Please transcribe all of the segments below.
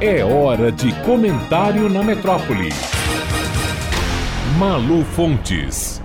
É hora de comentário na metrópole. Malu Fontes.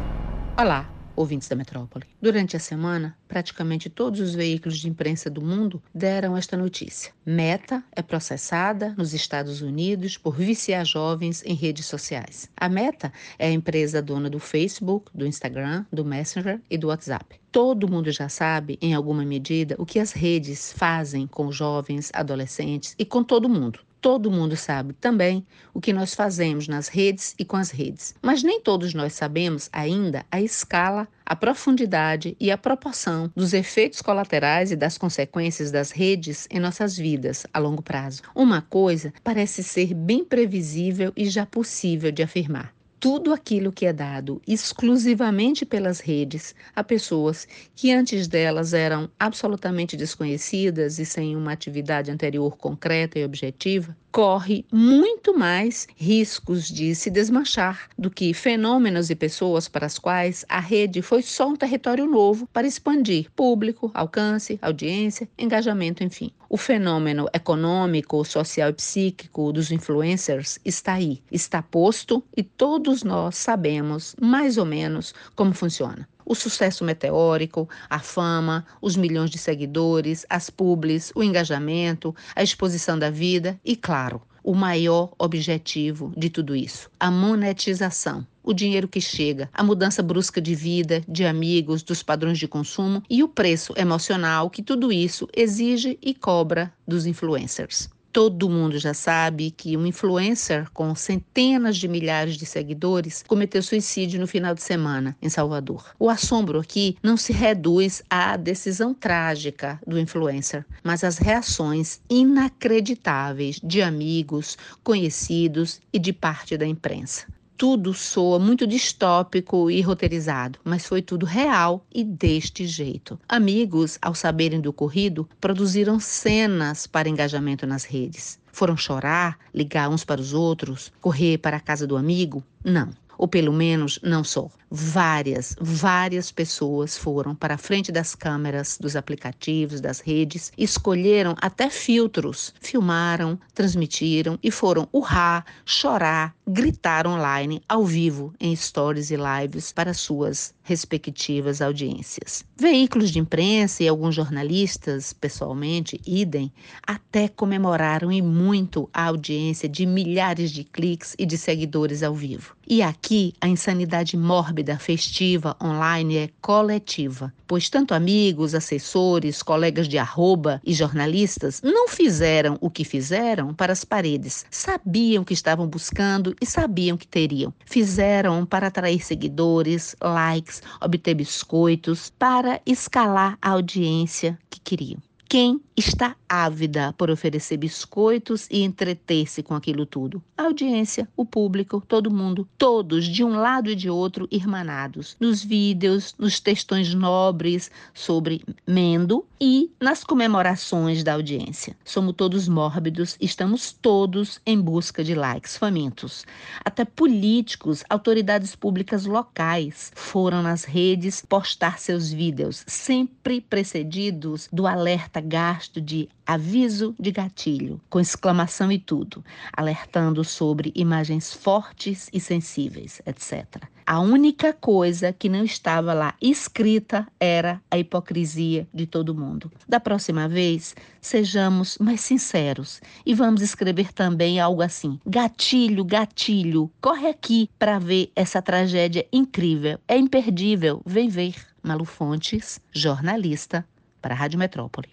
Olá, ouvintes da metrópole. Durante a semana, praticamente todos os veículos de imprensa do mundo deram esta notícia. Meta é processada nos Estados Unidos por viciar jovens em redes sociais. A Meta é a empresa dona do Facebook, do Instagram, do Messenger e do WhatsApp. Todo mundo já sabe, em alguma medida, o que as redes fazem com jovens, adolescentes e com todo mundo todo mundo sabe também o que nós fazemos nas redes e com as redes. Mas nem todos nós sabemos ainda a escala, a profundidade e a proporção dos efeitos colaterais e das consequências das redes em nossas vidas a longo prazo. Uma coisa parece ser bem previsível e já possível de afirmar tudo aquilo que é dado exclusivamente pelas redes a pessoas que antes delas eram absolutamente desconhecidas e sem uma atividade anterior concreta e objetiva, corre muito mais riscos de se desmanchar do que fenômenos e pessoas para as quais a rede foi só um território novo para expandir público, alcance, audiência, engajamento, enfim. O fenômeno econômico, social e psíquico dos influencers está aí, está posto e todos nós sabemos mais ou menos como funciona. O sucesso meteórico, a fama, os milhões de seguidores, as publis, o engajamento, a exposição da vida e, claro, o maior objetivo de tudo isso: a monetização. O dinheiro que chega, a mudança brusca de vida, de amigos, dos padrões de consumo e o preço emocional que tudo isso exige e cobra dos influencers. Todo mundo já sabe que um influencer com centenas de milhares de seguidores cometeu suicídio no final de semana em Salvador. O assombro aqui não se reduz à decisão trágica do influencer, mas às reações inacreditáveis de amigos, conhecidos e de parte da imprensa tudo soa muito distópico e roteirizado, mas foi tudo real e deste jeito. Amigos, ao saberem do ocorrido, produziram cenas para engajamento nas redes. Foram chorar, ligar uns para os outros, correr para a casa do amigo? Não ou pelo menos não só. Várias, várias pessoas foram para a frente das câmeras, dos aplicativos, das redes, escolheram até filtros, filmaram, transmitiram e foram urrar, chorar, gritar online, ao vivo, em stories e lives para suas respectivas audiências. Veículos de imprensa e alguns jornalistas, pessoalmente, idem, até comemoraram e muito a audiência de milhares de cliques e de seguidores ao vivo. E aqui a insanidade mórbida festiva online é coletiva, pois tanto amigos, assessores, colegas de arroba e jornalistas não fizeram o que fizeram para as paredes. Sabiam que estavam buscando e sabiam que teriam. Fizeram para atrair seguidores, likes, obter biscoitos, para escalar a audiência que queriam quem está ávida por oferecer biscoitos e entreter-se com aquilo tudo? A audiência, o público, todo mundo, todos de um lado e de outro irmanados, nos vídeos, nos textões nobres sobre Mendo e nas comemorações da audiência. Somos todos mórbidos, estamos todos em busca de likes famintos. Até políticos, autoridades públicas locais foram nas redes postar seus vídeos, sempre precedidos do alerta gasto de aviso de gatilho, com exclamação e tudo, alertando sobre imagens fortes e sensíveis, etc. A única coisa que não estava lá escrita era a hipocrisia de todo mundo. Da próxima vez, sejamos mais sinceros e vamos escrever também algo assim: gatilho, gatilho, corre aqui para ver essa tragédia incrível. É imperdível, vem ver. Malu Fontes, jornalista, para a Rádio Metrópole.